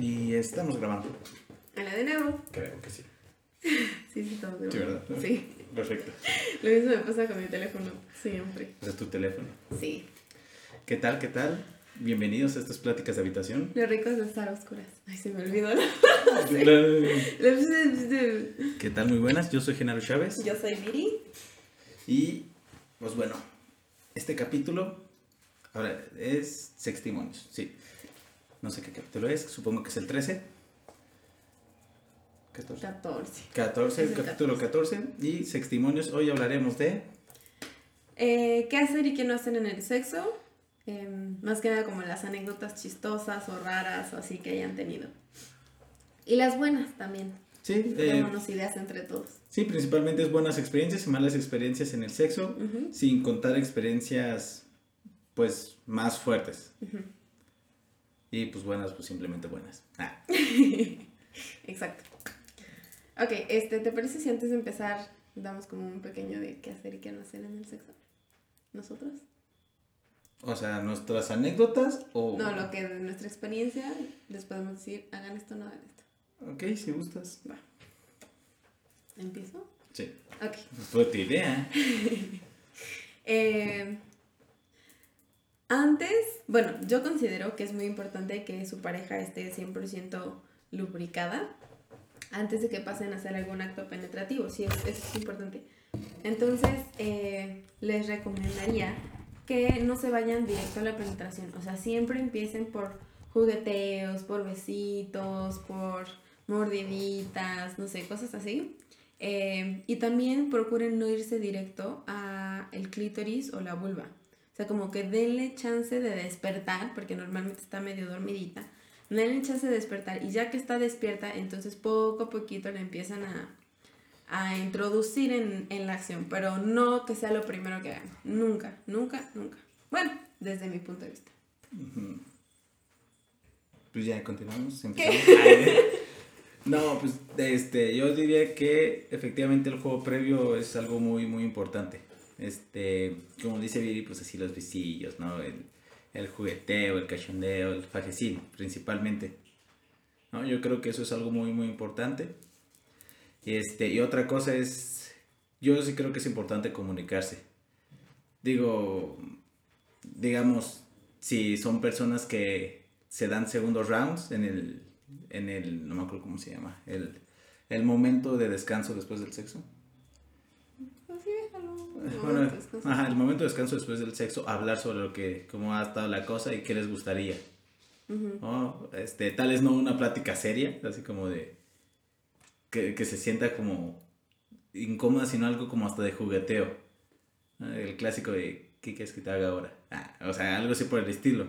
Y estamos grabando. Hola de nuevo. Creo que sí. Sí, sí, todo de Sí, ¿verdad? Sí. Perfecto. Lo mismo me pasa con mi teléfono, siempre. Ese es tu teléfono. Sí. ¿Qué tal? ¿Qué tal? Bienvenidos a estas pláticas de habitación. Lo rico es estar a oscuras. Ay, se me olvidó. ¿Qué tal? Muy buenas. Yo soy Genaro Chávez. Yo soy Viri. Y, pues bueno, este capítulo ahora es Sextimonios. Sí. No sé qué capítulo es. Supongo que es el 13. 14. 14. 14, Es el capítulo 14. Y Sextimonios. Hoy hablaremos de. Eh, ¿Qué hacer y qué no hacer en el sexo? Em, más que nada como las anécdotas chistosas o raras o así que hayan tenido. Y las buenas también. Sí, eh, Démonos ideas entre todos. sí, principalmente es buenas experiencias y malas experiencias en el sexo. Sin contar experiencias pues más fuertes. Y pues buenas pues simplemente buenas Ah, Exacto. Ok, este, ¿te parece si antes de empezar damos como un pequeño de qué hacer y qué no hacer en el sexo? ¿Nosotros? o sea nuestras anécdotas o No, lo que de nuestra experiencia les podemos decir, hagan esto, no hagan esto. ok si gustas Va. ¿Empiezo? sí Ok. fue tu idea Eh, bueno, yo considero que es muy importante que su pareja esté 100% lubricada antes de que pasen a hacer algún acto penetrativo. Sí, es- eso es importante. Entonces, eh, les recomendaría que no se vayan directo a la penetración. O sea, siempre empiecen por jugueteos, por besitos, por mordiditas, no sé, cosas así. Eh, y también procuren no irse directo a el clítoris o la vulva. O sea, como que denle chance de despertar, porque normalmente está medio dormidita. Denle chance de despertar y ya que está despierta, entonces poco a poquito le empiezan a, a introducir en, en la acción, pero no que sea lo primero que hagan. Nunca, nunca, nunca. Bueno, desde mi punto de vista. Pues ya continuamos no pues este yo diría que efectivamente el juego previo es algo muy muy importante este como dice Viri pues así los visillos no el, el jugueteo el cachondeo el fajecín principalmente ¿no? Yo creo que eso es algo muy, muy importante. Este, y otra cosa es, yo sí creo que es importante comunicarse. Digo, digamos, si son personas que se dan segundos rounds en el, en el, no me acuerdo cómo se llama, el, el momento de descanso después del sexo. Así déjalo. Bueno, ajá, el momento de descanso después del sexo, hablar sobre lo que, cómo ha estado la cosa y qué les gustaría. Ujú. ¿no? Este, tal vez no una plática seria, así como de que, que se sienta como incómoda, sino algo como hasta de jugueteo. El clásico de ¿qué quieres que te haga ahora? Ah, o sea, algo así por el estilo.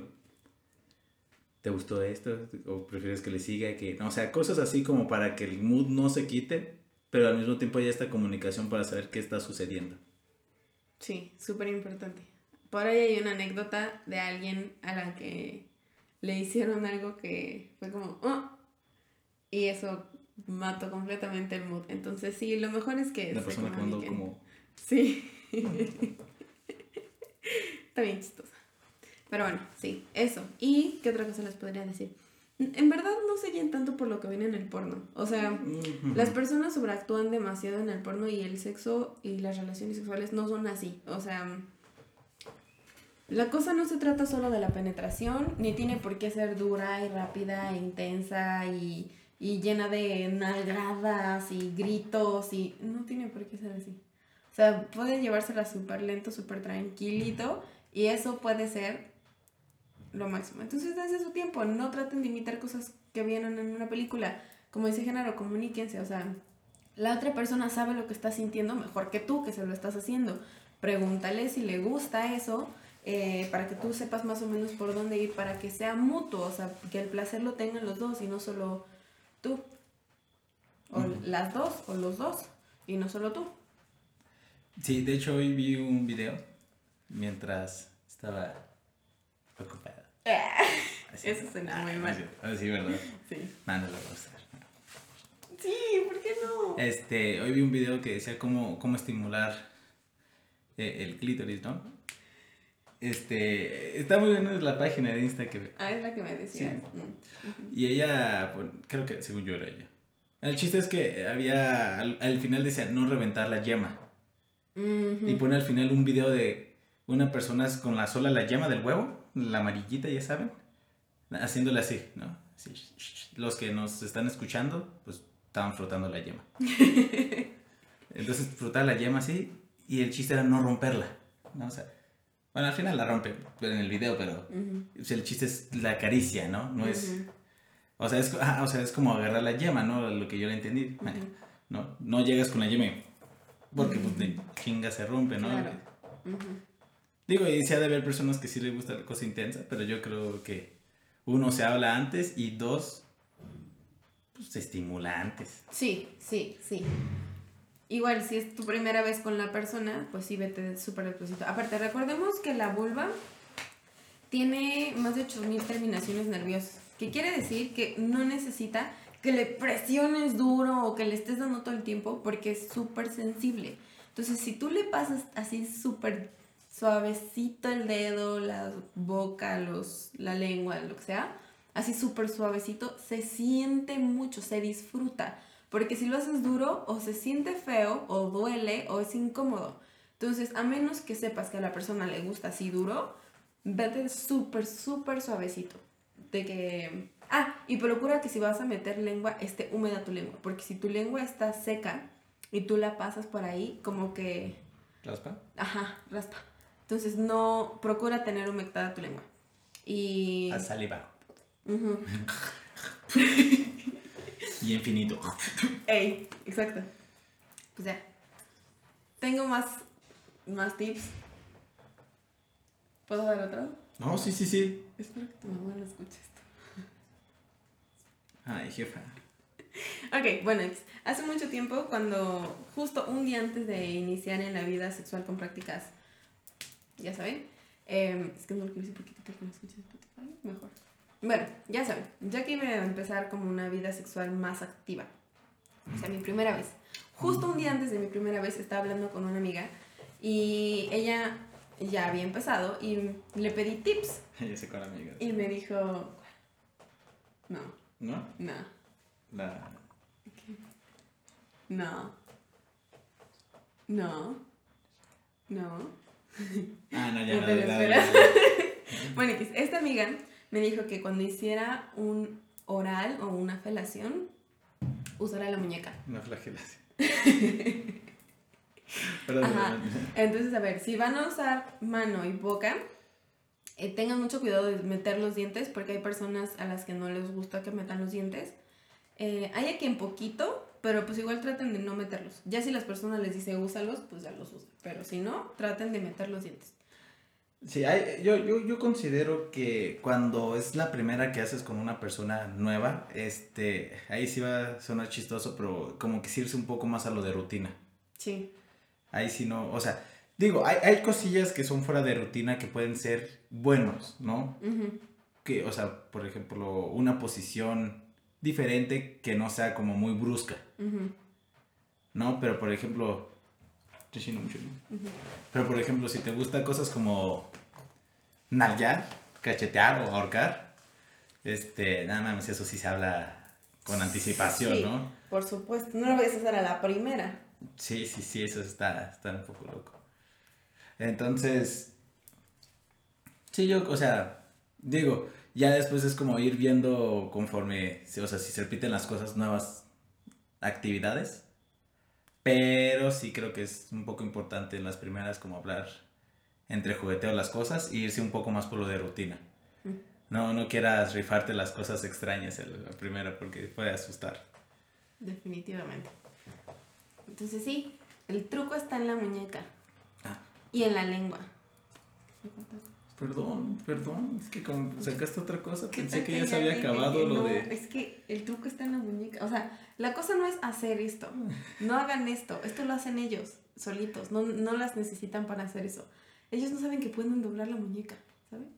¿Te gustó esto? ¿O prefieres que le siga? Que... no, o sea, cosas así como para que el mood no se quite, pero al mismo tiempo haya esta comunicación para saber qué está sucediendo. Sí, súper importante. Por ahí hay una anécdota de alguien a la que le hicieron algo que fue como, "Oh", y eso mató completamente el mood. Entonces sí, lo mejor es que La persona que mandó comuniquen. como... Sí. Está bien chistosa. Pero bueno, sí, eso. ¿Y qué otra cosa les podría decir? En verdad no se guíen tanto por lo que ven en el porno. O sea, las personas sobreactúan demasiado en el porno y el sexo y las relaciones sexuales no son así. O sea, la cosa no se trata solo de la penetración, ni tiene por qué ser dura y rápida e intensa y, y llena de nalgadas y gritos y no tiene por qué ser así. O sea, puede llevársela súper lento, súper tranquilito y eso puede ser lo máximo. Entonces, dense su tiempo, no traten de imitar cosas que vienen en una película. Como dice Genaro, comuníquense, o sea, la otra persona sabe lo que está sintiendo mejor que tú, que se lo estás haciendo. Pregúntale si le gusta eso, eh, para que tú sepas más o menos por dónde ir, para que sea mutuo, o sea, que el placer lo tengan los dos y no solo tú. O las dos, o los dos, y no solo tú. Sí, de hecho hoy vi un video mientras estaba ocupada. Así. Eso suena muy Ah, mal. Así, así, ¿verdad? Sí. No, no lo voy a hacer. Sí, ¿por qué no? Este, hoy vi un video que decía cómo, cómo estimular eh, el clítoris, ¿no? Este, está muy bien la página de Insta que... Ah, es la que me decías. Sí. Mm. Y ella, pues, creo que según yo era ella. El chiste es que había, al, al final decía, no reventar la yema. Ujú. Y pone al final un video de una persona con la sola la yema del huevo, la amarillita, ya saben, haciéndole así, ¿no? Así, Los que nos están escuchando, pues estaban frotando la yema. Entonces frotar la yema así y el chiste era no romperla, ¿no? O sea, bueno, al final la rompe en el video, pero o sea, el chiste es la caricia, ¿no? No es... O sea, es, ah, o sea, es como agarrar la yema, ¿no? Lo que yo le entendí. No, no llegas con la yema porque pues de chinga se rompe, ¿no? Claro. Digo, y sí ha de haber personas que sí les gusta la cosa intensa, pero yo creo que uno se habla antes y dos, pues se estimula antes. Sí, sí, sí. Igual, si es tu primera vez con la persona, pues sí, vete súper despacito. Aparte, recordemos que la vulva tiene más de 8000 terminaciones nerviosas. Que quiere decir que no necesita que le presiones duro o que le estés dando todo el tiempo porque es súper sensible. Entonces, si tú le pasas así súper suavecito el dedo, la boca, los, la lengua, lo que sea, así súper suavecito, se siente mucho, se disfruta. Porque si lo haces duro, o se siente feo, o duele, o es incómodo. Entonces, a menos que sepas que a la persona le gusta así duro, vete súper, súper suavecito. De que... Ah, y procura que si vas a meter lengua, esté húmeda tu lengua. Porque si tu lengua está seca y tú la pasas por ahí, como que... ¿Raspa? Ajá, raspa. Entonces, no... Procura tener humectada tu lengua. Y... A saliva. Y infinito. Ey, exacto. Pues ya. Tengo más, más tips. ¿Puedo dar otro? No, sí, sí, sí. Espero que tu mamá no escuche esto. Ay, jefa. Ok, bueno, hace mucho tiempo, cuando justo un día antes de iniciar en la vida sexual con prácticas, ya saben, eh, es que no lo quiero decir porque que no escuches Spotify, mejor. Bueno, ya saben, ya que iba a empezar como una vida sexual más activa, o sea, mi primera vez. Justo un día antes de mi primera vez estaba hablando con una amiga y ella ya había empezado y le pedí tips Ya sé con amigas. y me dijo, no, ¿No? no, La... no, no, no. Ah, no, ya No no. te lo la- la- esperas. la- Bueno, X, esta amiga me dijo que cuando hiciera un oral o una felación, usara la muñeca. Una flagelación. Ajá. Entonces, a ver, si van a usar mano y boca, eh, tengan mucho cuidado de meter los dientes porque hay personas a las que no les gusta que metan los dientes. Eh, hay a quien poquito, pero pues igual traten de no meterlos. Ya si las personas les dicen úsalos, pues ya los usan. Pero si no, traten de meter los dientes. Sí, hay, yo, yo, yo considero que cuando es la primera que haces con una persona nueva, este, ahí sí va a sonar chistoso, pero como que irse un poco más a lo de rutina. Sí. Ahí sí no, o sea, digo, hay, hay cosillas que son fuera de rutina que pueden ser buenos, ¿no? Que, o sea, por ejemplo, una posición diferente que no sea como muy brusca. ¿no? Pero, por ejemplo. Pero por ejemplo, si te gusta cosas como nalguear, cachetear o ahorcar, este, nada más eso sí se habla con anticipación, Sí, ¿no? Por supuesto, no lo vayas a hacer a la primera. Sí, sí, sí, eso está, está un poco loco. Entonces, sí, yo, o sea, digo, ya después es como ir viendo conforme, o sea, si se repiten las cosas, nuevas actividades. Pero sí creo que es un poco importante en las primeras como hablar entre jugueteo las cosas y irse un poco más por lo de rutina. Mm. No, no quieras rifarte las cosas extrañas en la primera porque puede asustar. Definitivamente. Entonces sí, el truco está en la muñeca Ah. y en la lengua. Perdón, perdón, es que como sacaste otra cosa, ¿Qué pensé que ya se había acabado lo no? de... Es que el truco está en la muñeca. O sea, la cosa no es hacer esto. No hagan esto. Esto lo hacen ellos, solitos. No, no las necesitan para hacer eso. Ellos no saben que pueden doblar la muñeca, ¿saben?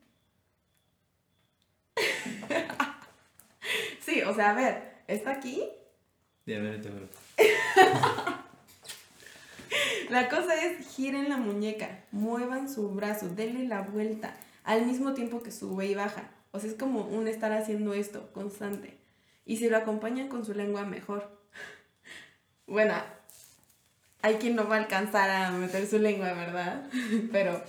sí, o sea, a ver, está aquí. Ya, a ver, te. La cosa es giren la muñeca, muevan su brazo, denle la vuelta al mismo tiempo que sube y baja. O sea, es como un estar haciendo esto constante. Y si lo acompañan con su lengua, mejor. Bueno, hay quien no va a alcanzar a meter su lengua, ¿verdad? Pero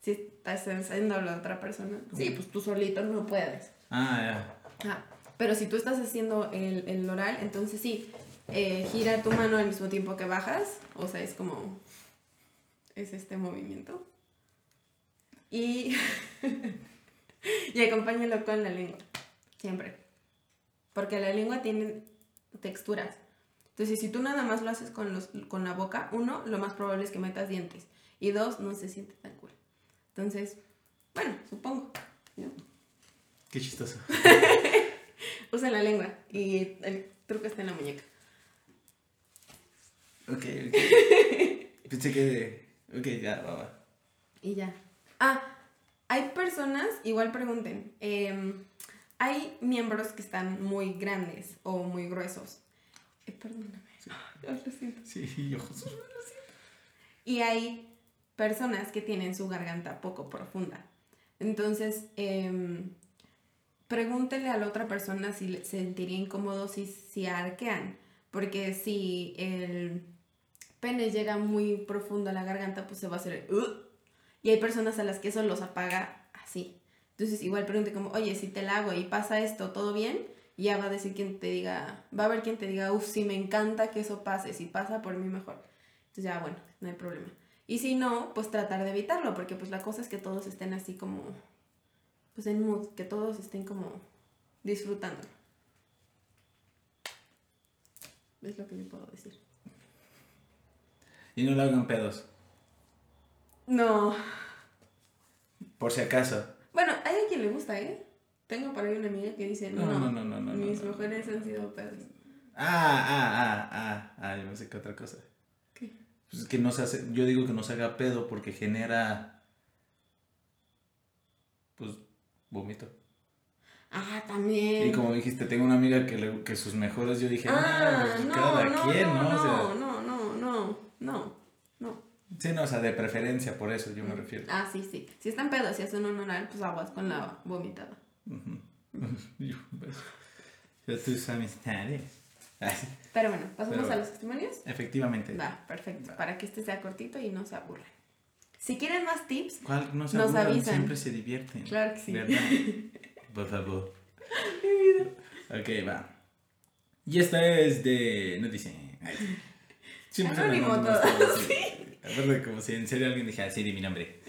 si estás haciendo a otra persona, sí, pues tú solito no puedes. Ah, ya. Ah, pero si tú estás haciendo el, el oral, entonces sí, eh, gira tu mano al mismo tiempo que bajas, o sea, es como, es este movimiento. Y, y acompáñalo con la lengua, siempre. Porque la lengua tiene texturas. Entonces, si tú nada más lo haces con, los, con la boca, uno, lo más probable es que metas dientes. Y dos, no se siente tan cool. Entonces, bueno, supongo. ¿no? Qué chistoso. Usa la lengua y el truco está en la muñeca. Ok, ok. Pensé que. Ok, ya, va, va. Y ya. Ah, hay personas, igual pregunten, em, hay miembros que están muy grandes o muy gruesos. Eh, perdóname. Ay, lo siento. Sí, yo, Jesús. Y hay personas que tienen su garganta poco profunda. Entonces, em, pregúntele a la otra persona si se sentiría incómodo si, si arquean. Porque si el pene llega muy profundo a la garganta, pues se va a hacer. Y hay personas a las que eso los apaga así. Entonces, igual pregunte como, oye, si te la hago y pasa esto, ¿todo bien? Ya va a decir quien te diga, va a haber quien te diga, uff, sí, me encanta que eso pase, si pasa por mí mejor. Entonces ya, bueno, no hay problema. Y si no, pues tratar de evitarlo, porque pues la cosa es que todos estén así como, pues en mood, que todos estén como disfrutando. Es lo que yo puedo decir. Y no le hagan pedos. No. Por si acaso. Bueno, hay a quien le gusta, ¿eh? Tengo por ahí una amiga que dice, no, No, no, no, no, no, mis no, no. mujeres han sido pedos. Ah, ah, ah, ah. Ah, yo pensé que otra cosa. ¿Qué? Pues es que no se hace. Yo digo que no se haga pedo porque genera. Pues. Vómito. Ah, también. Y como dijiste, tengo una amiga que, le- que sus mejores, yo dije, Ah, ah, pues no, cada no, quien, no, ¿no? no, O sea, no, no, no, no, sí, no, o sea, de preferencia, por eso yo me refiero. Ah, sí, sí. Si están pedos y hacen un oral, pues aguas con la vomitada. Yo, pues, yo tus amistades. Pero bueno, pasamos Pero a los testimonios. Efectivamente. Va, perfecto. Para que este sea cortito y no se aburran. Si quieren más tips, ¿Cuál no se Nos aburran, avisan. Siempre se divierten. Claro que sí. ¿Verdad? Por favor. Ok, va. Y esta es de. No dice. Siempre me cosas así. Aparte, como si en serio alguien dijera así de mi nombre.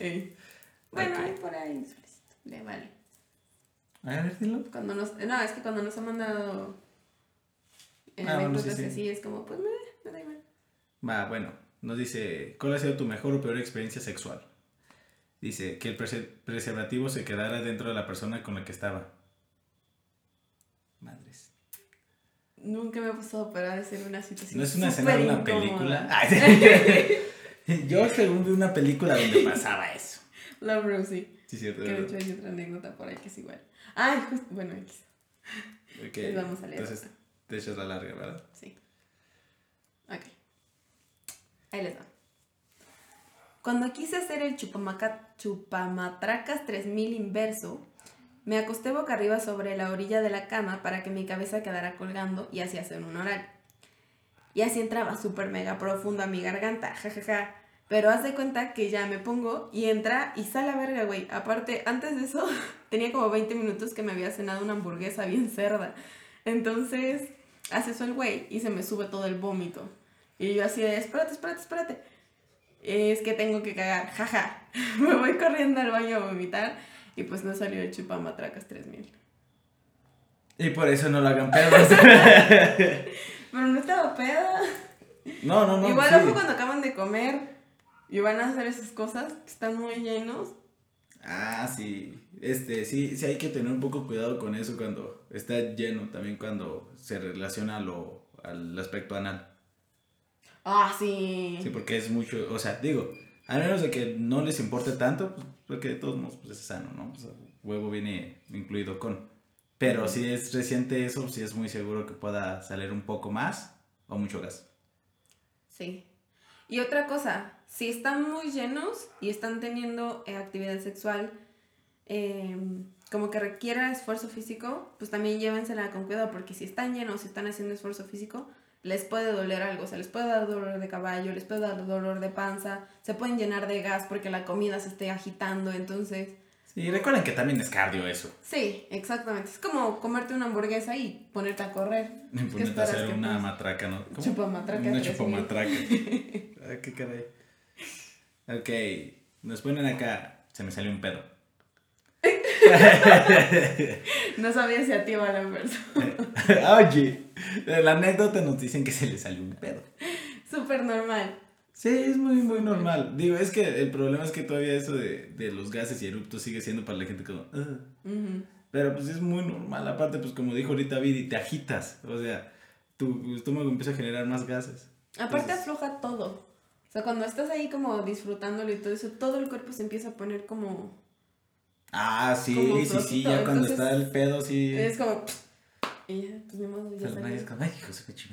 Bueno, Ok. hay por ahí solicito. Le vale. A ver, dilo. Cuando nos, no, es que cuando nos ha mandado en Ah, bueno, sí, sí. así es como, pues me, me da igual. Va, bueno, nos dice, ¿cuál ha sido tu mejor o peor experiencia sexual? Dice, que el prese- preservativo se quedara dentro de la persona con la que estaba. Madres. Nunca me ha pasado, pero ha de ser una situación. ¿No es una escena de una película? Ay. Yo según vi una película donde pasaba eso. Love Rosie. Sí, cierto. Que de hecho hay otra anécdota por ahí que es igual. Ay, justo, bueno, X. Ok, Les vamos a leer Entonces, te echas la larga, ¿verdad? Sí. Ok. Ahí les va. Cuando quise hacer el chupamaca- chupamatracas 3000 inverso, me acosté boca arriba sobre la orilla de la cama para que mi cabeza quedara colgando y así hacer un oral. Y así entraba súper mega profundo a mi garganta, jajaja. Pero haz de cuenta que ya me pongo y entra y sale a verga, güey. Aparte, antes de eso, tenía como 20 minutos que me había cenado una hamburguesa bien cerda. Entonces, hace eso el güey y se me sube todo el vómito. Y yo así de, espérate, espérate, espérate. Es que tengo que cagar, jaja. me voy corriendo al baño a vomitar y pues no salió el chupamatracas 3000. Y por eso no lo hagan pedos. Pero no estaba peda. no, no, no. Igual sí. ojo cuando acaban de comer y van a hacer esas cosas que están muy llenos. Ah, sí. Este, sí, sí hay que tener un poco cuidado con eso cuando está lleno, también cuando se relaciona a lo, al aspecto anal. Ah, sí. Sí, porque es mucho, o sea, digo, a menos de que no les importe tanto, pues, porque de todos modos pues, es sano, ¿no? O sea, huevo viene incluido con. Pero si es reciente eso, sí es muy seguro que pueda salir un poco más o mucho gas. Sí. Y otra cosa, si están muy llenos y están teniendo eh, actividad sexual em, como que requiera esfuerzo físico, pues también llévensela con cuidado, porque si están llenos, si están haciendo esfuerzo físico, les puede doler algo, o sea, les puede dar dolor de caballo, les puede dar dolor de panza, se pueden llenar de gas porque la comida se esté agitando, entonces... Sí, recuerden que también es cardio eso. Sí, exactamente. Es como comerte una hamburguesa y ponerte a correr. Ponerte a hacer una matraca, ¿no? ¿Cómo? Chupamatraca. Una chupamatraca. Ay, qué caray. Ok, nos ponen acá, se me salió un pedo. no sabía si a ti iba la persona. Oye, la anécdota nos dicen que se le salió un pedo. Súper normal. Sí, es muy, muy normal. Digo, es que el problema es que todavía eso de, de los gases y eruptos sigue siendo para la gente como... Pero pues es muy normal. Aparte, pues como dijo ahorita Vidi, te agitas. O sea, tu estómago empieza a generar más gases. Aparte afloja todo. O sea, cuando estás ahí como disfrutándolo y todo eso, todo el cuerpo se empieza a poner como Ah, sí, sí, sí, ya cuando está el pedo, sí. Es como. Y ya, pues mi modo, ya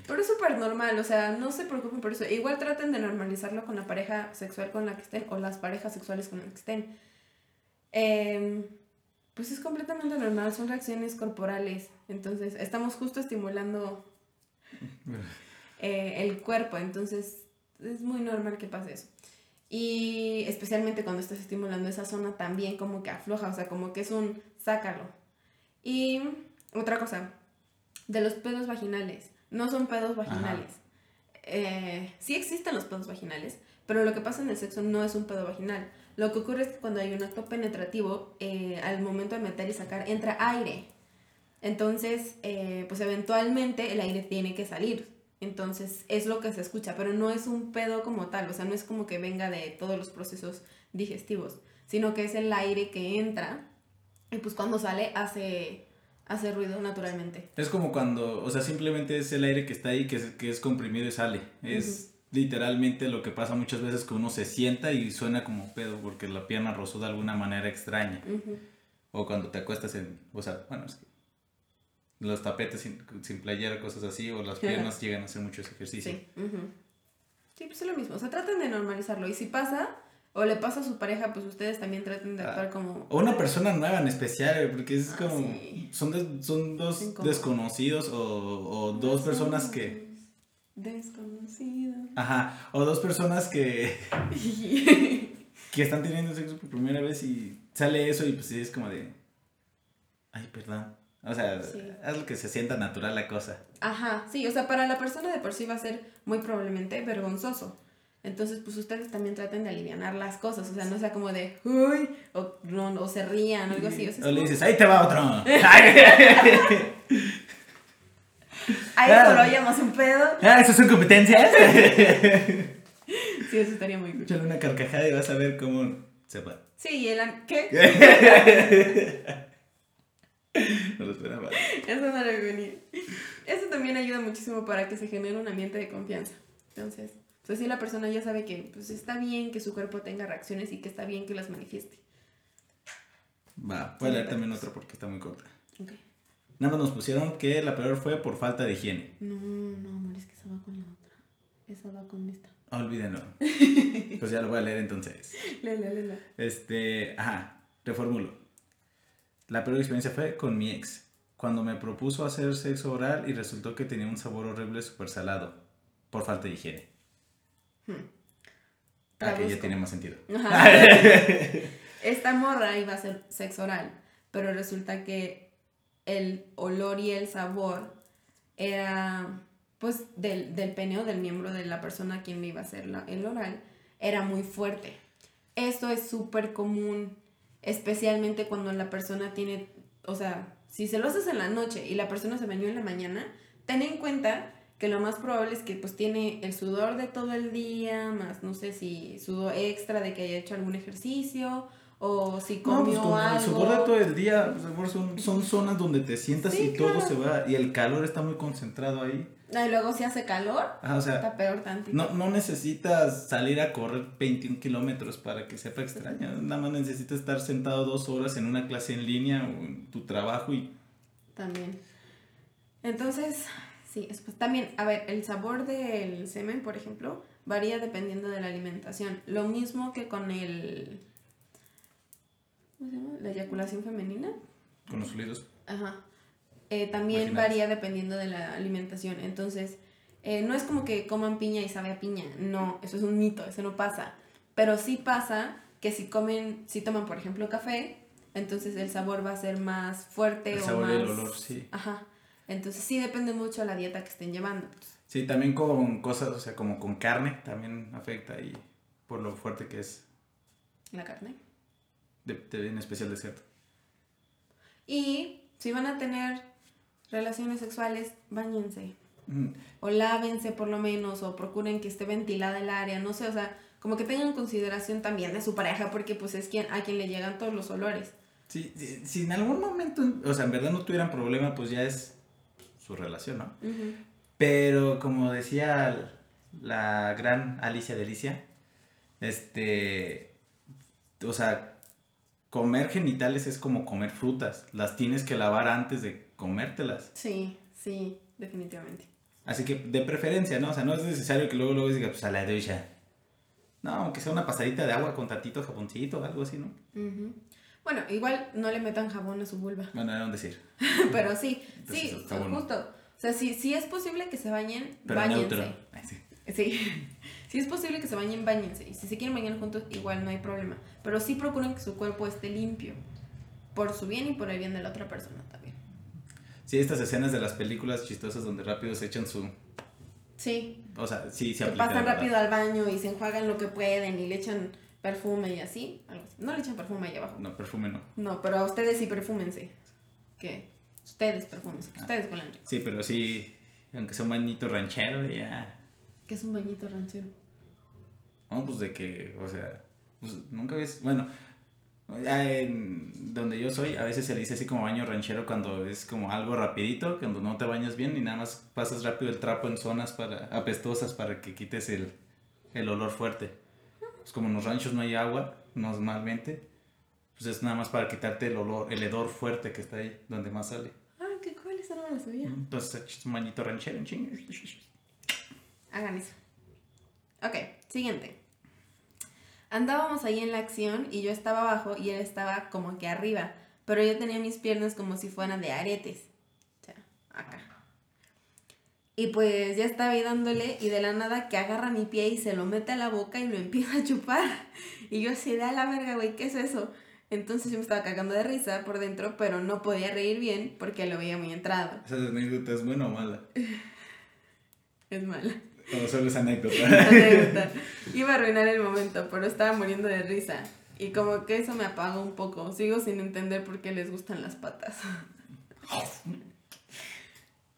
Pero es súper normal, o sea, no se preocupen por eso. Igual traten de normalizarlo con la pareja sexual con la que estén o las parejas sexuales con las que estén. Em, pues es completamente normal, son reacciones corporales. Entonces, estamos justo estimulando eh, el cuerpo, entonces es muy normal que pase eso. Y especialmente cuando estás estimulando esa zona también como que afloja, o sea, como que es un sácalo. Y otra cosa, de los pedos vaginales. No son pedos vaginales. Eh, sí existen los pedos vaginales, pero lo que pasa en el sexo no es un pedo vaginal. Lo que ocurre es que cuando hay un acto penetrativo, eh, al momento de meter y sacar, entra aire. Entonces, eh, pues eventualmente el aire tiene que salir. Entonces es lo que se escucha, pero no es un pedo como tal, o sea, no es como que venga de todos los procesos digestivos, sino que es el aire que entra y pues cuando sale hace, hace ruido naturalmente. Es como cuando, o sea, simplemente es el aire que está ahí, que es, que es comprimido y sale. Es literalmente lo que pasa muchas veces que uno se sienta y suena como pedo porque la pierna rozó de alguna manera extraña. O cuando te acuestas en, o sea, bueno, es que los tapetes sin, sin playera, cosas así, o las piernas llegan a hacer mucho ese ejercicio. Sí. Sí, pues es lo mismo. O sea, traten de normalizarlo. Y si pasa, o le pasa a su pareja, pues ustedes también traten de actuar ah, como... O una persona nueva en especial, porque es ah, como... Son, son dos desconocidos o, o dos personas que... Desconocidos. Ajá, o dos personas que... que están teniendo sexo por primera vez y sale eso y pues es como de... Ay, perdón. O sea, es lo que se sienta natural la cosa. Ajá, sí, o sea, para la persona de por sí va a ser muy probablemente vergonzoso. Entonces, pues ustedes también traten de aliviar las cosas, o sea, no sea como de, uy, o, no, o se rían o algo así. O, le dices, ahí te va otro. Ahí solo hayamos un pedo. Ah, ¿esas son competencias? sí, eso estaría muy cool. Échale una carcajada y vas a ver cómo se va. Sí, el... ¿Qué? no lo esperaba. Eso no lo venía. Eso también ayuda muchísimo para que se genere un ambiente de confianza. Entonces, pues si la persona ya sabe que pues está bien que su cuerpo tenga reacciones y que está bien que las manifieste. Va, voy a leer también otra porque está muy corta. Okay. Nada más nos pusieron que la peor fue por falta de higiene. No, no, amor, es que esa va con la otra. Esa va con esta. Olvídenlo. pues ya lo voy a leer entonces. Léela, léela. Este, ajá, reformulo. La peor experiencia fue con mi ex, cuando me propuso hacer sexo oral y resultó que tenía un sabor horrible súper salado, por falta de higiene. Hmm. Ah, que ya tiene más sentido. Esta morra iba a hacer sexo oral, pero resulta que el olor y el sabor era, pues, del, del pene del miembro de la persona a quien le iba a hacer el oral, era muy fuerte. Esto es súper común especialmente cuando la persona tiene, o sea, si se lo haces en la noche y la persona se bañó en la mañana, ten en cuenta que lo más probable es que pues tiene el sudor de todo el día, más no sé si sudor extra de que haya hecho algún ejercicio o si comió no, pues, algo. El sudor de todo el día, pues, son, son zonas donde te sientas y todo se va y el calor está muy concentrado ahí. Y luego si hace calor, está peor tantito. No, no necesitas salir a correr 21 kilómetros para que sepa extraña. Nada más necesitas estar sentado dos horas en una clase en línea o en tu trabajo y... También. Entonces, sí, pues también, a ver, el sabor del semen, por ejemplo, varía dependiendo de la alimentación. Lo mismo que con el... ¿Cómo se llama? La eyaculación femenina. Con los fluidos. Ajá. Eh, también varía dependiendo de la alimentación. Entonces, eh, no es como que coman piña y sabe a piña. No, eso es un mito, eso no pasa. Pero sí pasa que si comen, si toman, por ejemplo, café, entonces el sabor va a ser más fuerte El o sabor más... y el olor, sí. Ajá. Entonces sí depende mucho de la dieta que estén llevando. Sí, también con cosas, o sea, como con carne también afecta y por lo fuerte que es, La carne. de, de- en especial de cerdo. Y si van a tener relaciones sexuales, bañense. Mm, O lávense por lo menos, o procuren que esté ventilada el área, no sé, o sea, como que tengan consideración también de su pareja, porque pues es quien, a quien le llegan todos los olores. Sí, sí, si en algún momento, o sea, en verdad no tuvieran problema, pues ya es su relación, ¿no? Pero como decía la gran Alicia Delicia, este, o sea, comer genitales es como comer frutas, las tienes que lavar antes de comértelas. Sí, sí, definitivamente. Así que de preferencia, ¿no? O sea, no es necesario que luego luego digas, pues a la ducha. No, aunque sea una pasadita de agua con tantito jaboncito algo así, ¿no? Bueno, igual no le metan jabón a su vulva, Bueno, era un decir. pero sí, Entonces, sí, bueno. justo. O sea, si, si es posible que se bañen, Pero bañense. neutro. Ay, sí. Sí, si es posible que se bañen, bañense. Y si se quieren bañar juntos, igual no hay problema. Pero sí procuren que su cuerpo esté limpio. Por su bien y por el bien de la otra persona también. Sí, estas escenas de las películas chistosas donde rápido se echan su... Sí, O sea, sí se que aplica. pasan rápido al baño y se enjuagan lo que pueden y le echan perfume y así. No le echan perfume ahí abajo. No, perfume no. No, pero a ustedes sí perfúmense. Que ustedes perfúmense. Ah. Ustedes huelan rico. Sí, pero sí, aunque sea un bañito ranchero, ya... Que es un bañito ranchero. No, pues de que, o sea, pues, nunca ves, bueno, ya en donde yo soy, a veces se le dice así como baño ranchero cuando es como algo rapidito, cuando no te bañas bien y nada más pasas rápido el trapo en zonas para apestosas para que quites el, el olor fuerte. Pues como en los ranchos no hay agua, normalmente, pues es nada más para quitarte el olor, el hedor fuerte que está ahí, donde más sale. Ah, qué cool, eso no me lo sabía. Entonces echas un bañito ranchero. Hagan eso. Ok, siguiente. Andábamos ahí en la acción y yo estaba abajo y él estaba como que arriba, pero yo tenía mis piernas como si fueran de aretes. O sea, acá. Y pues ya estaba ahí dándole y de la nada que agarra mi pie y se lo mete a la boca y lo empieza a chupar. Y yo así de a la verga, güey, ¿qué es eso? Entonces yo me estaba cagando de risa por dentro, pero no podía reír bien porque lo veía muy entrado. ¿Esa anécdota es buena o mala? Es mala. O solo es anécdota. anécdota. Iba a arruinar el momento, pero estaba muriendo de risa. Y como que eso me apagó un poco. Sigo sin entender por qué les gustan las patas.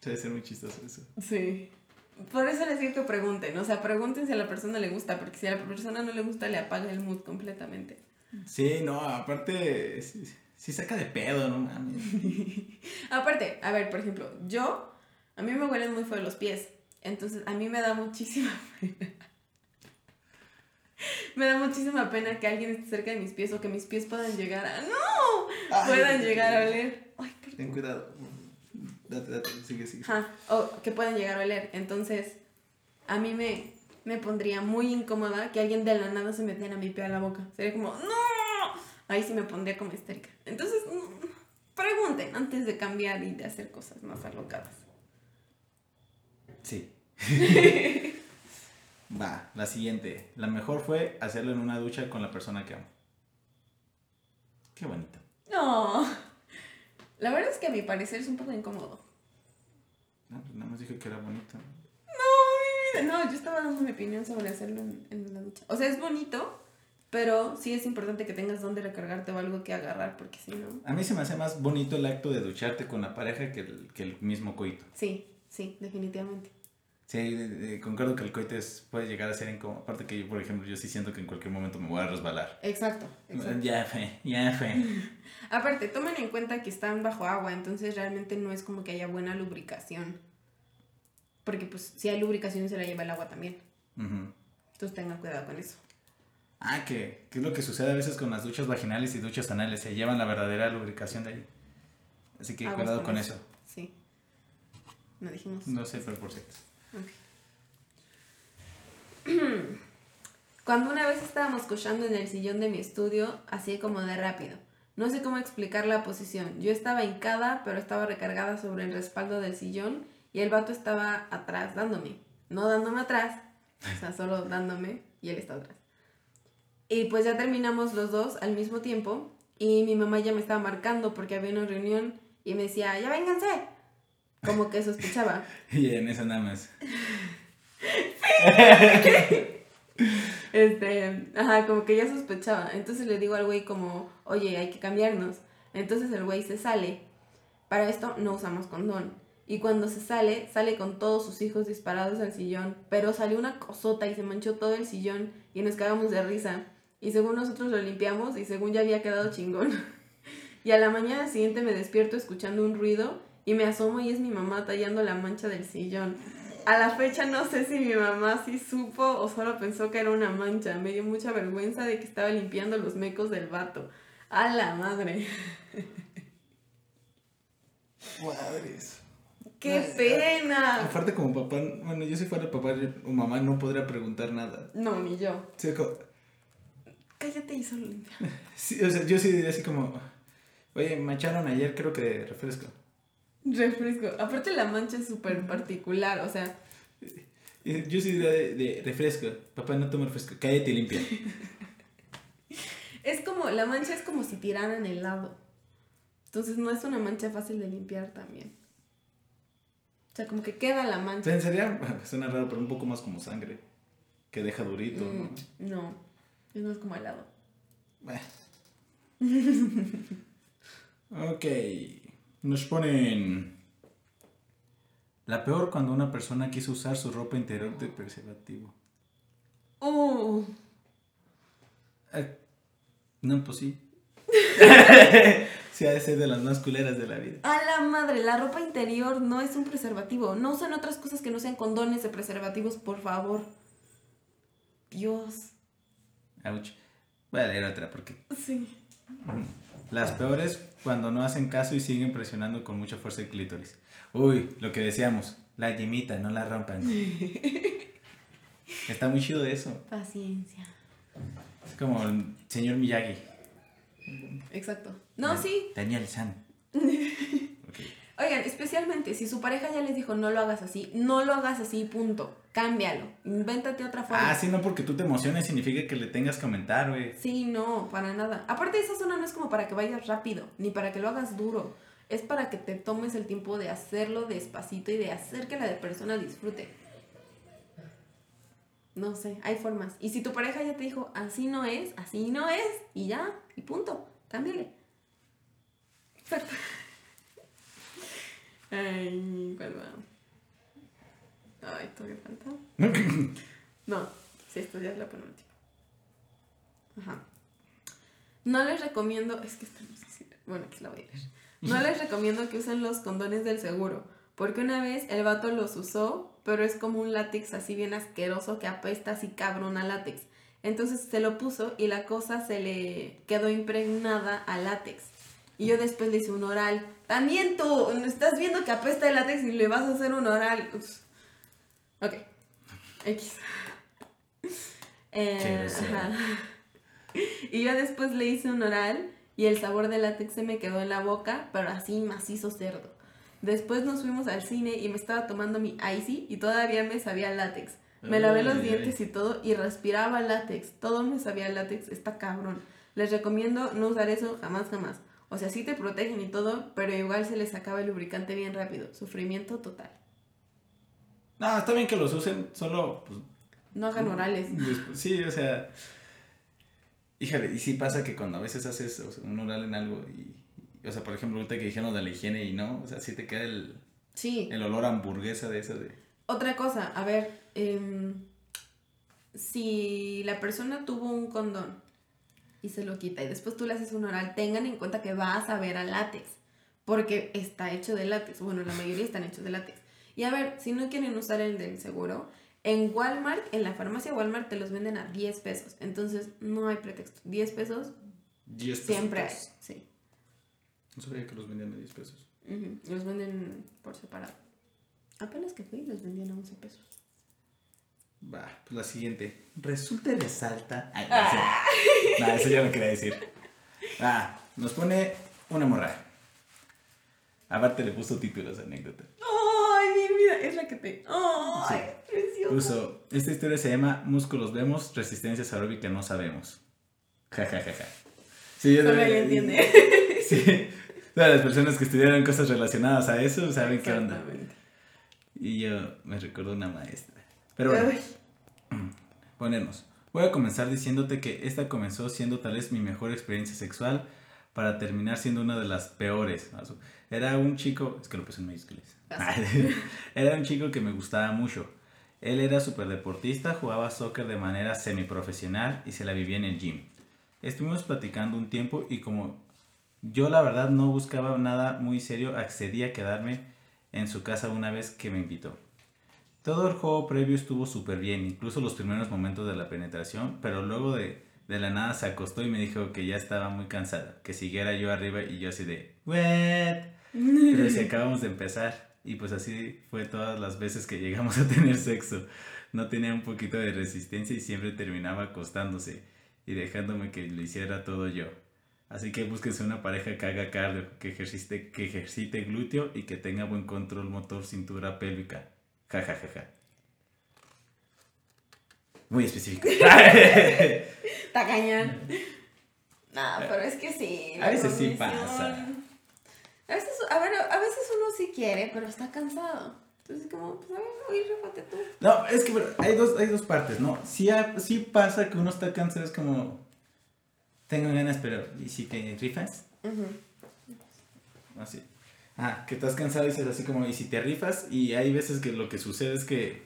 Debe ser muy chistoso eso. Sí. Por eso les digo que pregunten. O sea, pregunten si a la persona le gusta, porque si a la persona no le gusta, le apaga el mood completamente. Sí, no, aparte, sí, sí saca de pedo, no mames. Aparte, a ver, por ejemplo, yo, a mí me huelen muy feo los pies. Entonces, a mí me da muchísima pena. me da muchísima pena que alguien esté cerca de mis pies o que mis pies puedan llegar a. ¡No! Ay. puedan llegar a oler. Ay, perdón. Ten cuidado. Date, date, sigue, sigue. Ajá, o que puedan llegar a oler. Entonces, a mí me, me pondría muy incómoda que alguien de la nada se metiera mi pie a la boca. Sería como, ¡No! Ahí sí me pondría como histérica. Entonces, mm, pregunten antes de cambiar y de hacer cosas más alocadas. Sí. Va, la siguiente. La mejor fue hacerlo en una ducha con la persona que amo. Qué bonito. No. La verdad es que a mi parecer es un poco incómodo. No, pues nada más dije que era bonito. No, mi vida. No, yo estaba dando mi opinión sobre hacerlo en, en la ducha. O sea, es bonito, pero sí es importante que tengas donde recargarte o algo que agarrar, porque si no. A mí se me hace más bonito el acto de ducharte con la pareja que el, que el mismo coito. Sí, sí, definitivamente. Sí, de- de- concuerdo que el coito es- puede llegar a ser incómodo. Aparte que yo, por ejemplo, yo sí siento que en cualquier momento me voy a resbalar. Exacto, exacto. Ya fue, ya fue. Aparte, tomen en cuenta que están bajo agua, entonces realmente no es como que haya buena lubricación. Porque pues si hay lubricación se la lleva el agua también. Ujú. Entonces tengan cuidado con eso. Ah, que, que es lo que sucede a veces con las duchas vaginales y duchas anales. Se llevan la verdadera lubricación de ahí. Así que Aguas cuidado con eso. Sí. No dijimos. No sé, pero por cierto. Cuando una vez estábamos cochando en el sillón de mi estudio, así como de rápido. No sé cómo explicar la posición. Yo estaba hincada, pero estaba recargada sobre el respaldo del sillón y el vato estaba atrás dándome. No dándome atrás, o sea, solo dándome y él está atrás. Y pues ya terminamos los dos al mismo tiempo y mi mamá ya me estaba marcando porque había una reunión y me decía, ya vénganse. Como que sospechaba. y en esa nada más. Este, ajá, como que ya sospechaba. Entonces le digo al güey como, oye, hay que cambiarnos. Entonces el güey se sale. Para esto no usamos condón. Y cuando se sale, sale con todos sus hijos disparados al sillón. Pero salió una cosota y se manchó todo el sillón y nos cagamos de risa. Y según nosotros lo limpiamos y según ya había quedado chingón. y a la mañana siguiente me despierto escuchando un ruido y me asomo y es mi mamá tallando la mancha del sillón. A la fecha no sé si mi mamá sí supo o solo pensó que era una mancha. Me dio mucha vergüenza de que estaba limpiando los mecos del vato. A la madre. Madres. ¡Qué pena! Aparte como papá, bueno, yo si fuera papá o mamá no podría preguntar nada. No, ni yo. Sí, como- Cállate y solo limpia. sí, o sea, yo sí diría así como, oye, mancharon ayer creo que refresco. Refresco. Aparte la mancha es súper particular, o sea, Y Yo diría de, de refresco. Papá, no toma refresco. Cállate y limpia. es como, la mancha es como si tiraran helado. Entonces no es una mancha fácil de limpiar también. O sea, como que queda la mancha. Pensaría, suena raro, pero un poco más como sangre. Que deja durito, ¿no? Mm, no, no es como helado. Bueno. ok. Nos ponen. La peor cuando una persona quiso usar su ropa interior de preservativo. Eh, no, pues sí. sí, ha de ser de las más culeras de la vida. a la madre, la ropa interior no es un preservativo. No usan otras cosas que no sean condones de preservativos, por favor. Dios. Ouch. Voy a leer otra porque. Sí. Las peores cuando no hacen caso y siguen presionando con mucha fuerza el clítoris. Uy, lo que decíamos, la yemita, no la rompan. Está muy chido eso. Paciencia. Es como el señor Miyagi. Exacto. No, sí. Daniel San. Oigan, especialmente si su pareja ya les dijo no lo hagas así, no lo hagas así, punto. Cámbialo. Invéntate otra forma. Ah, sí, no porque tú te emociones significa que le tengas que aumentar, güey. Sí, no, para nada. Aparte, esa zona no es como para que vayas rápido, ni para que lo hagas duro. Es para que te tomes el tiempo de hacerlo despacito y de hacer que la persona disfrute. No sé, hay formas. Y si tu pareja ya te dijo, así no es, así no es, y ya, y punto, cámbiale. Exacto. Ay, ¿cuál va? Ay, todavía falta. No, sí, esto ya es la penúltima. Ajá. No les recomiendo, es que esta no sé si, bueno, aquí la voy a leer. No les recomiendo que usen los condones del seguro, porque una vez el vato los usó, pero es como un látex así bien asqueroso que apesta así cabrón a látex. Entonces se lo puso y la cosa se le quedó impregnada a látex. Y yo después le hice un oral. También tú, estás viendo que apesta el látex y le vas a hacer un oral. Ups. Ok. X. Eh, ajá. Y yo después le hice un oral y el sabor del látex se me quedó en la boca, pero así macizo cerdo. Después nos fuimos al cine y me estaba tomando mi icy y todavía me sabía látex. Me lavé los dientes y todo y respiraba látex. Todo me sabía látex, está cabrón. Les recomiendo no usar eso jamás, jamás. O sea, sí te protegen y todo, pero igual se les acaba el lubricante bien rápido. Sufrimiento total. No, está bien que los usen, solo, pues, No hagan orales. después- sí, o sea, híjole, y sí pasa que cuando a veces haces o sea, un oral en algo y, y, o sea, por ejemplo, ahorita que dijeron de la higiene y no, o sea, sí te queda el, Sí. el olor a hamburguesa de eso de... Otra cosa, a ver, em, si la persona tuvo un condón y se lo quita y después tú le haces un oral, tengan en cuenta que vas a ver a látex, porque está hecho de látex. Bueno, la mayoría están hechos de látex. Y a ver, si no quieren usar el del seguro, en Walmart, en la farmacia Walmart te los venden a 10 pesos. Entonces, no hay pretexto. 10 pesos 10 pesos. siempre hay. Sí. No sabía que los vendían a 10 pesos. Los venden por separado. Apenas que fui, los vendían a 11 pesos. Va, pues la siguiente. Resulta y resalta. Ay, no, no, eso yo no quería decir. Ah, nos pone una morra. Aparte le puso títulos anécdota. Ay, mi vida, es la que te. Ay, precioso. Puso, esta historia se llama Músculos vemos, resistencias aeróbica no sabemos. Ja, ja, ja, ja. Sí, yo Solo ella entiende. Sí. Todas las personas que estudiaron cosas relacionadas a eso saben qué onda. Exactamente. Y yo me recuerdo una maestra. Pero bueno, Ay, ponernos. Voy a comenzar diciéndote que esta comenzó siendo tal vez mi mejor experiencia sexual para terminar siendo una de las peores. Era un chico, es que lo puse en. Ah, Era un chico que me gustaba mucho. Él era súper deportista, jugaba soccer de manera semiprofesional y se la vivía en el gym. Estuvimos platicando un tiempo y como yo la verdad no buscaba nada muy serio, accedí a quedarme en su casa una vez que me invitó. Todo el juego previo estuvo súper bien, incluso los primeros momentos de la penetración, pero luego de, de la nada se acostó y me dijo que ya estaba muy cansada, que siguiera yo arriba y yo así de, ¿what? Pero si acabamos de empezar y pues así fue todas las veces que llegamos a tener sexo. No tenía un poquito de resistencia y siempre terminaba acostándose y dejándome que lo hiciera todo yo. Así que búsquense una pareja que haga cardio, que ejercite, que ejercite glúteo y que tenga buen control motor cintura pélvica. Ja, ja, ja, ja. Muy específico. Está cañón. No, pero es que sí. A veces sí pasa. A veces, a, ver, a veces uno sí quiere, pero está cansado. Entonces, como, pues a ver, oye, rífate tú. No, es que bueno, hay dos, hay dos partes, ¿no? Sí, sí pasa que uno está cansado, es como, tengo ganas, pero ¿y si te rifas? Así. Ah, que estás cansado y dices así como, ¿y si te rifas? Y hay veces que lo que sucede es que,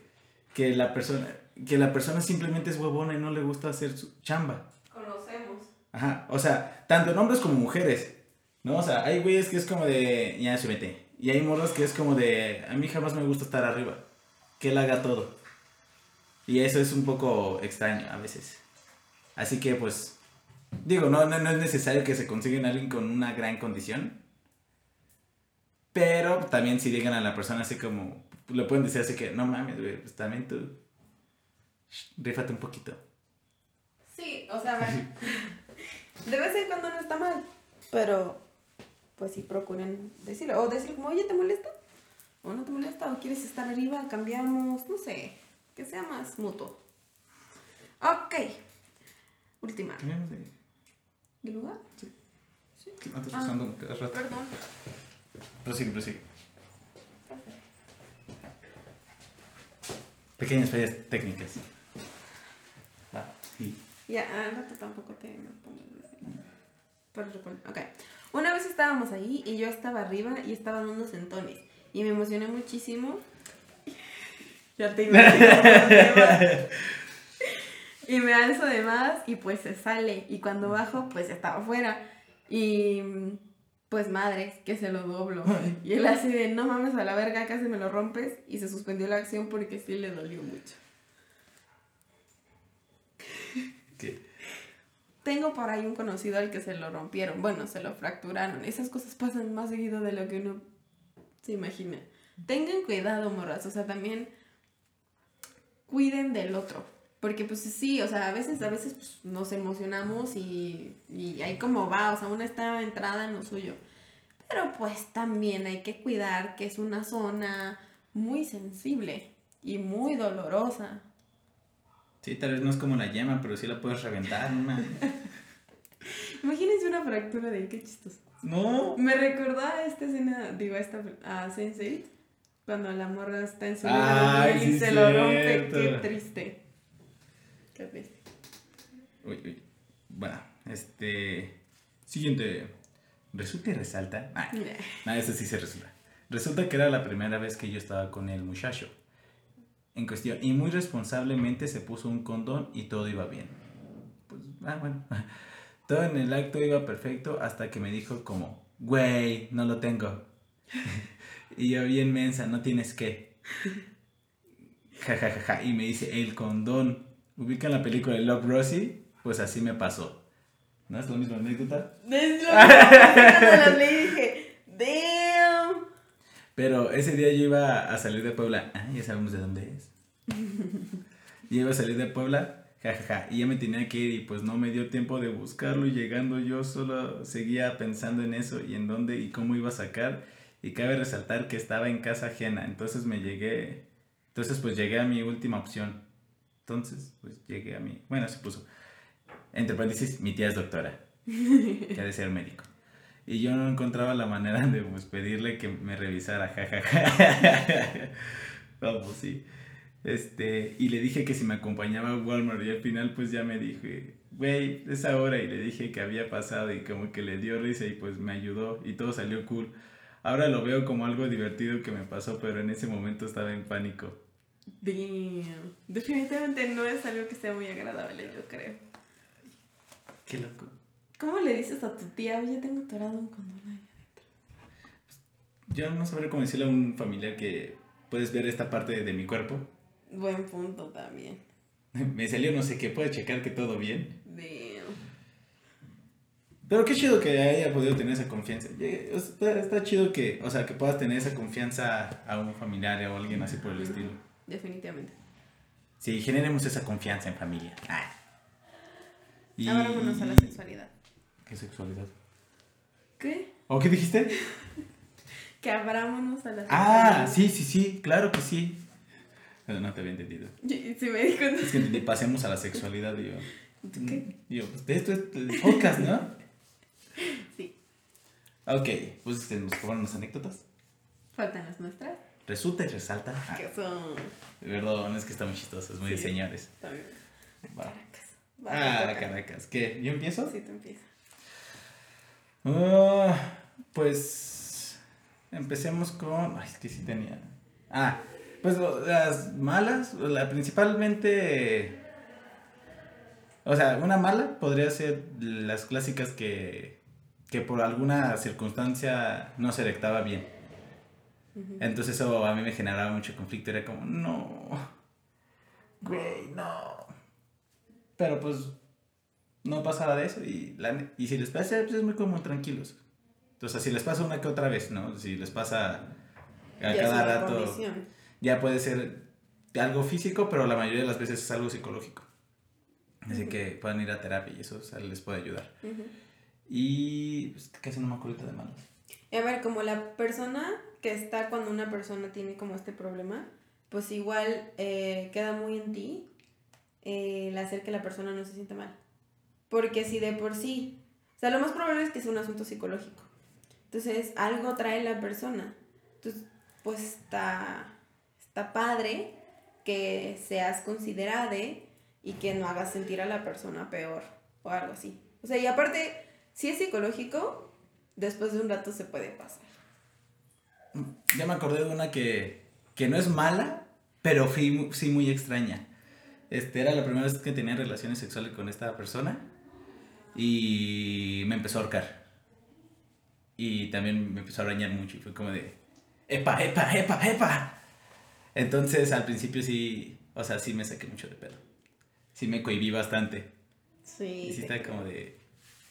que la persona, que la persona simplemente es huevona y no le gusta hacer su chamba. Conocemos. Ajá, o sea, tanto en hombres como mujeres, ¿no? O sea, hay güeyes que es como de, ya súbete. Y hay morros que es como de, a mí jamás me gusta estar arriba. Que él haga todo. Y eso es un poco extraño a veces. Así que, pues, digo, no, no, no es necesario que se consigan a alguien con una gran condición. Pero también si digan a la persona así como, le pueden decir así que, no mames, güey, pues también tú, rífate un poquito. Sí, o sea, ver. De vez en cuando no está mal. Pero, pues sí, procuren decirlo. O decir como, oye, ¿te molesta? ¿O no te molesta? ¿O quieres estar arriba? Cambiamos, no sé. Que sea más mutuo. Ok. Última. De- ¿De lugar? No te Ah. usando cada rato. Perdón. Prosigue, prosigue. Pequeñas fallas técnicas. Ah, sí. Ya, al rato tampoco te pongo. Ok. Una vez estábamos ahí y yo estaba arriba y estaba dando sentones. Y me emocioné muchísimo. Ya te imaginas. y me alzo de más y pues se sale. Y cuando bajo, pues estaba afuera. Y pues madres, que se lo doblo. Y él así de, no mames a la verga, casi me lo rompes. Y se suspendió la acción porque sí le dolió mucho. ¿Qué? Tengo por ahí un conocido al que se lo rompieron. Bueno, se lo fracturaron. Esas cosas pasan más seguido de lo que uno se imagina. Tengan cuidado, morras. O sea, también cuiden del otro. Porque pues sí, o sea, a veces, a veces pues, nos emocionamos y, y ahí como va, o sea, una está entrada en lo suyo. Pero pues también hay que cuidar que es una zona muy sensible y muy dolorosa. Sí, tal vez no es como la llama, pero sí la puedes reventar. Mames. Imagínense una fractura de ahí, qué chistoso. no. Me recordó a esta escena, digo, a esta, a Sense8, cuando la morra está en su libro y se lo rompe. Qué triste. Qué triste. Uy, uy. Bueno, este. Siguiente. Resulta y resalta. Ah, no, ese sí se resulta. Resulta que era la primera vez que yo estaba con el muchacho en cuestión. Y muy responsablemente se puso un condón y todo iba bien. Pues, ah, bueno. Todo en el acto iba perfecto hasta que me dijo como, güey, no lo tengo. y yo bien mensa, no tienes que. Ja, ja, ja, ja. Y me dice, el condón. ¿Ubican la película de Love Rosie? Pues así me pasó. ¿No es la misma anécdota? Es lo dije, damn. Pero ese día yo iba a salir de Puebla. Ah, ya sabemos de dónde es. Y iba a salir de Puebla, jajaja, y ya me tenía que ir y pues no me dio tiempo de buscarlo y llegando yo solo seguía pensando en eso y en dónde y cómo iba a sacar. Y cabe resaltar que estaba en casa ajena, entonces me llegué, entonces pues llegué a mi última opción. Entonces, pues llegué a mi, bueno, se puso, entre paréntesis, mi tía es doctora, que ha de ser médico. Y yo no encontraba la manera de pues, pedirle que me revisara, jajaja. Vamos, sí. Este, y le dije que si me acompañaba a Walmart y al final pues ya me dije, güey, es ahora y le dije que había pasado y como que le dio risa y pues me ayudó y todo salió cool. Ahora lo veo como algo divertido que me pasó, pero en ese momento estaba en pánico. Damn. Definitivamente no es algo que sea muy agradable, yo creo. Qué loco. ¿Cómo le dices a tu tía, oye, tengo atorado un condón ahí adentro? Yo no sabré cómo decirle a un familiar que puedes ver esta parte de mi cuerpo. Buen punto también. Me salió no sé qué, puedes checar que todo bien. Damn. Pero qué chido que haya podido tener esa confianza. Está, está chido que, o sea, que puedas tener esa confianza a un familiar o a alguien así por el estilo. Definitivamente. Sí, generemos esa confianza en familia. Ah. Y- Ahora vámonos a la sexualidad. ¿Qué sexualidad? ¿Qué? ¿O qué dijiste? Que abrámonos a la Ah, sexualidad. sí, sí, sí, claro que sí. Pero no te había entendido. Sí me di cuenta. Es que entendí, pasemos a la sexualidad y yo. ¿Tú qué? y yo, pues de esto es el podcast, ¿no? Sí. Ok, pues tenemos que unas anécdotas. Faltan las nuestras. Resulta y resalta. Ah, Que son. perdón, es que está muy chistoso, es muy de Sí. señores. También. Va. Caracas. Va, Ah. Caracas. ¿Qué? ¿Yo empiezo? Sí, tú empieza. Ah, pues empecemos con. Ay, es que sí tenía. Ah, pues las malas, la principalmente. O sea, una mala podría ser las clásicas que, que por alguna circunstancia no se erectaba bien. Ujú. Entonces eso a mí me generaba mucho conflicto. Era como, no, güey, no. Pero pues no pasaba de eso. Y, la y si les pasa, pues es muy como tranquilos. Entonces, si les pasa una que otra vez, ¿no? Si les pasa a Ya cada rato, condición. ya puede ser algo físico, pero la mayoría de las veces es algo psicológico. Así Ujú. que puedan ir a terapia y eso o sea, les puede ayudar. Ujú. Y pues, casi no me acuerdo de malas. A ver, como la persona que está cuando una persona tiene como este problema, pues igual eh, queda muy en ti eh, el hacer que la persona no se sienta mal. Porque si de por sí, o sea, lo más probable es que sea un asunto psicológico. Entonces, algo trae la persona. Pues está, está padre que seas considerade y que no hagas sentir a la persona peor o algo así. O sea, y aparte, si es psicológico, después de un rato se puede pasar. Ya me acordé de una que, que no es mala, pero fui sí muy extraña. Este, era la primera vez que tenía relaciones sexuales con esta persona y me empezó a ahorcar. Y también me empezó a arañar mucho y fue como de, ¡epa, epa, epa, epa! Entonces al principio sí, o sea, sí me saqué mucho de pedo. Sí me cohibí bastante. Sí. Y sí está como de,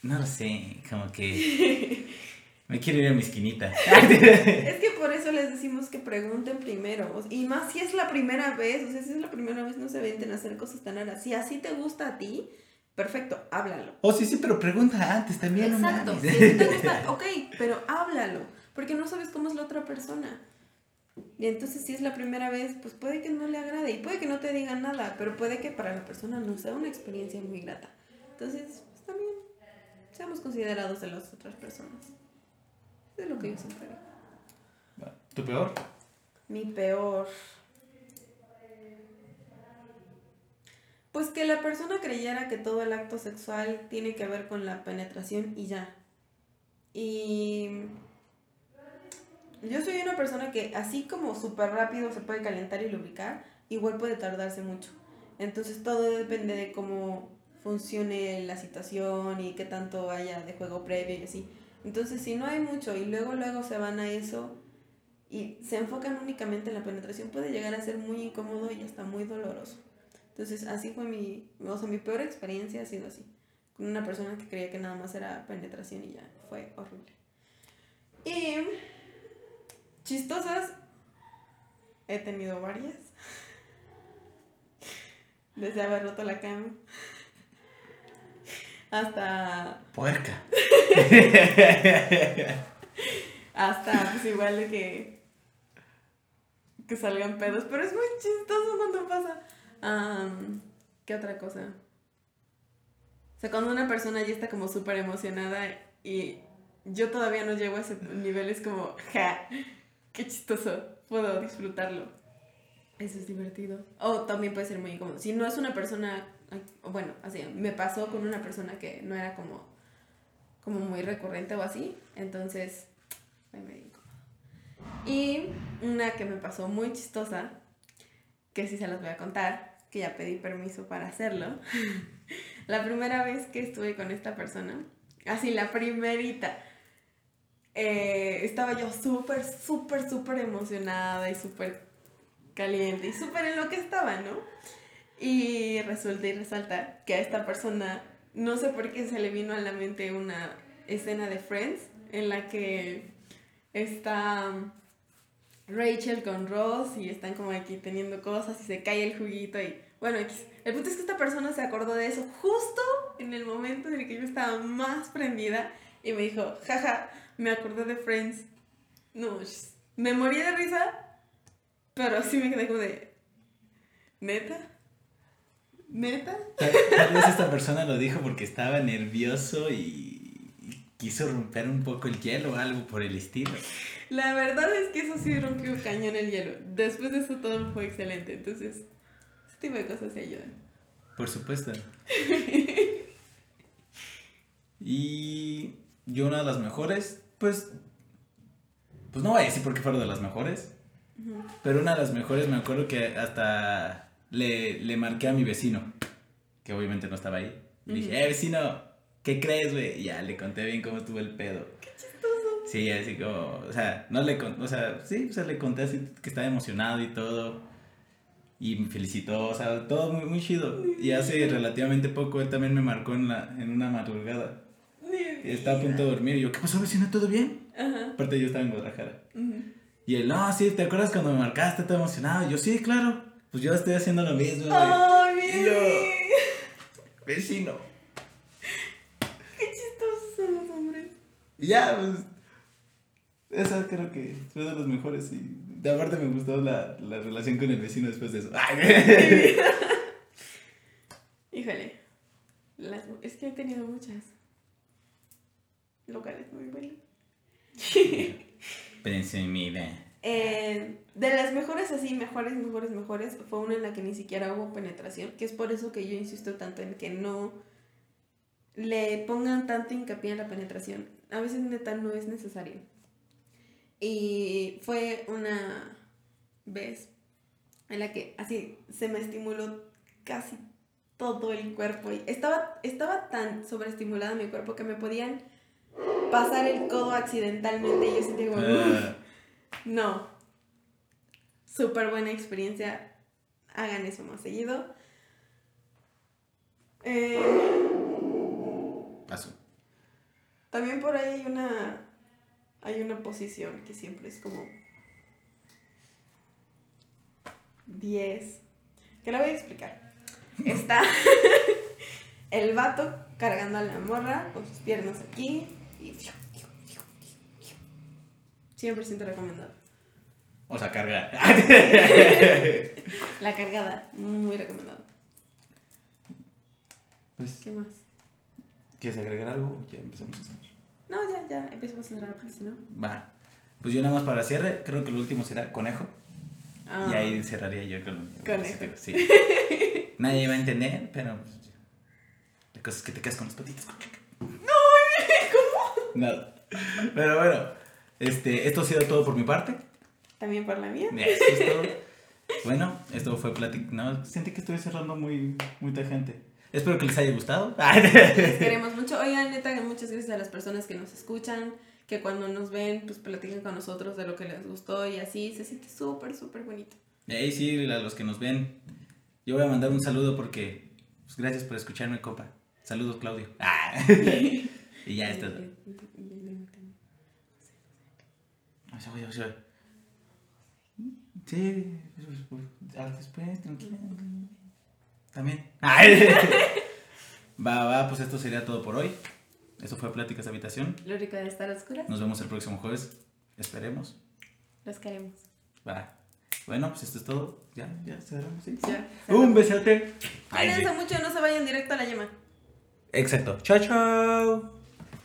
no lo sé, como que me quiero ir a mi esquinita. Es que por eso les decimos que pregunten primero. Y más si es la primera vez, o sea, si es la primera vez, no se venten a hacer cosas tan raras. Si así te gusta a ti, perfecto, háblalo. Oh, sí, sí, pero pregunta antes también. no Exacto, mames. si te gusta, ok, pero háblalo, porque no sabes cómo es la otra persona. Y entonces si es la primera vez, pues puede que no le agrade y puede que no te digan nada, pero puede que para la persona no sea una experiencia muy grata. Entonces, pues también, seamos considerados de las otras personas. Es lo que yo siempre ¿Tu peor? Mi peor. Pues que la persona creyera que todo el acto sexual tiene que ver con la penetración y ya. Y yo soy una persona que así como súper rápido se puede calentar y lubricar, igual puede tardarse mucho. Entonces todo depende de cómo funcione la situación y qué tanto haya de juego previo y así. Entonces si no hay mucho y luego luego se van a eso, y se enfocan únicamente en la penetración, puede llegar a ser muy incómodo y hasta muy doloroso. Entonces, así fue mi, o sea, mi peor experiencia ha sido así, con una persona que creía que nada más era penetración y ya, fue horrible. Y chistosas, he tenido varias. desde haber roto la cama. Hasta. Puerca. Hasta, pues igual de que. Que salgan pedos. Pero es muy chistoso cuando pasa. Am, ¿Qué otra cosa? O sea, cuando una persona ya está como súper emocionada y yo todavía no llego a ese nivel, es como, ja, qué chistoso, puedo disfrutarlo. Eso es divertido. O también puede ser muy incómodo. Si no es una persona, bueno, así, me pasó con una persona que no era como, como muy recurrente o así, entonces, medio incómodo. Y una que me pasó muy chistosa, que sí se las voy a contar, que ya pedí permiso para hacerlo. la primera vez que estuve con esta persona, así la primerita, eh, estaba yo súper, súper, súper emocionada y súper caliente y súper en lo que estaba, ¿no? Y resulta y resalta que a esta persona, no sé por qué se le vino a la mente una escena de Friends en la que está Rachel con Ross y están como aquí teniendo cosas y se cae el juguito y bueno, el punto es que esta persona se acordó de eso justo en el momento en el que yo estaba más prendida y me dijo, jaja, me acordé de Friends. No, me morí de risa, pero sí me quedé como de, ¿neta? ¿Neta? Tal, vez esta persona lo dijo porque estaba nervioso y, y quiso romper un poco el hielo o algo por el estilo. La verdad es que eso sí rompió cañón el hielo. Después de eso todo fue excelente, entonces, ese tipo de cosas se ayudan. Por supuesto. Y yo una de las mejores, pues, pues no voy a decir por qué fueron de las mejores, pero una de las mejores me acuerdo que hasta le, le marqué a mi vecino, que obviamente no estaba ahí. Le dije, Ujú. eh vecino, ¿qué crees, güey? Y ya le conté bien cómo estuvo el pedo. Qué chistoso. Sí, así como, o sea, no le o sea, sí, o sea, le conté así que estaba emocionado y todo. Y me felicitó, o sea, todo muy, muy chido. Y hace relativamente poco él también me marcó en, la, en una madrugada. Y estaba a punto de dormir. Y yo, ¿qué pasó, vecino? ¿Todo bien? Ajá. Aparte, yo estaba en Guadalajara. Ujú. Y él, no, sí, ¿te acuerdas cuando me marcaste? Todo emocionado. Y yo, sí, claro. Pues yo estoy haciendo lo mismo, güey. ¡Ay, Y mi yo-! Vecino. ¡Qué chistosos son los hombres! Y ya, pues. Esa creo que fue de los mejores. Y de aparte me gustó la, la relación con el vecino después de eso. Ay, Híjole. Las, es que he tenido muchas. Locales muy buenas. Presumida. Eh, de las mejores así, mejores, mejores, mejores, fue una en la que ni siquiera hubo penetración, que es por eso que yo insisto tanto en que no le pongan tanto hincapié en la penetración. A veces neta no es necesario. Y fue una vez en la que así se me estimuló casi todo el cuerpo y estaba, estaba tan sobreestimulada mi cuerpo que me podían pasar el codo accidentalmente y yo sentía como... No. Súper buena experiencia. Hagan eso más seguido. Eh, paso. también por ahí hay una. Hay una posición que siempre es como. 10. Que la voy a explicar. Está el vato cargando a la morra con sus piernas aquí y. 100% recomendado. O sea, cargar. La cargada, muy recomendado. pues, ¿Qué más? ¿quieres agregar algo? Ya empezamos a hacer. No, ya, ya, empezamos a cerrar porque si no. Va. Pues yo nada más para cierre, creo que lo último será conejo. Ah, Y ahí cerraría yo con Conejo. Sí. Nadie va a entender, pero. pues, La cosa es que te quedas con los patitos. No, ¿cómo? Nada. Pero bueno, este, esto ha sido todo por mi parte. También por la mía. Eso es todo. Bueno, esto fue plática. No, sentí que estoy cerrando muy, muy tajante. Espero que les haya gustado. Les queremos mucho. Oigan, neta, muchas gracias a las personas que nos escuchan, que cuando nos ven, pues platican con nosotros de lo que les gustó y así. Se siente súper, súper bonito. Ey, sí, a los que nos ven. Yo voy a mandar un saludo porque. Pues gracias por escucharme, compa. Saludos, Claudio. Ah. y ya está. O sea, o sea, Sí, después, tranquila. También. va, va, pues esto sería todo por hoy. Eso fue Pláticas de Habitación. Lo rico de estar oscuras. Nos vemos el próximo jueves. Esperemos. Los queremos. Va. Bueno, pues esto es todo. Ya, ya cerramos, ¿sí? Ya. Un besote. Ay, Cuídense sí. mucho, no se vayan directo a la yema. Exacto. Chao, chao.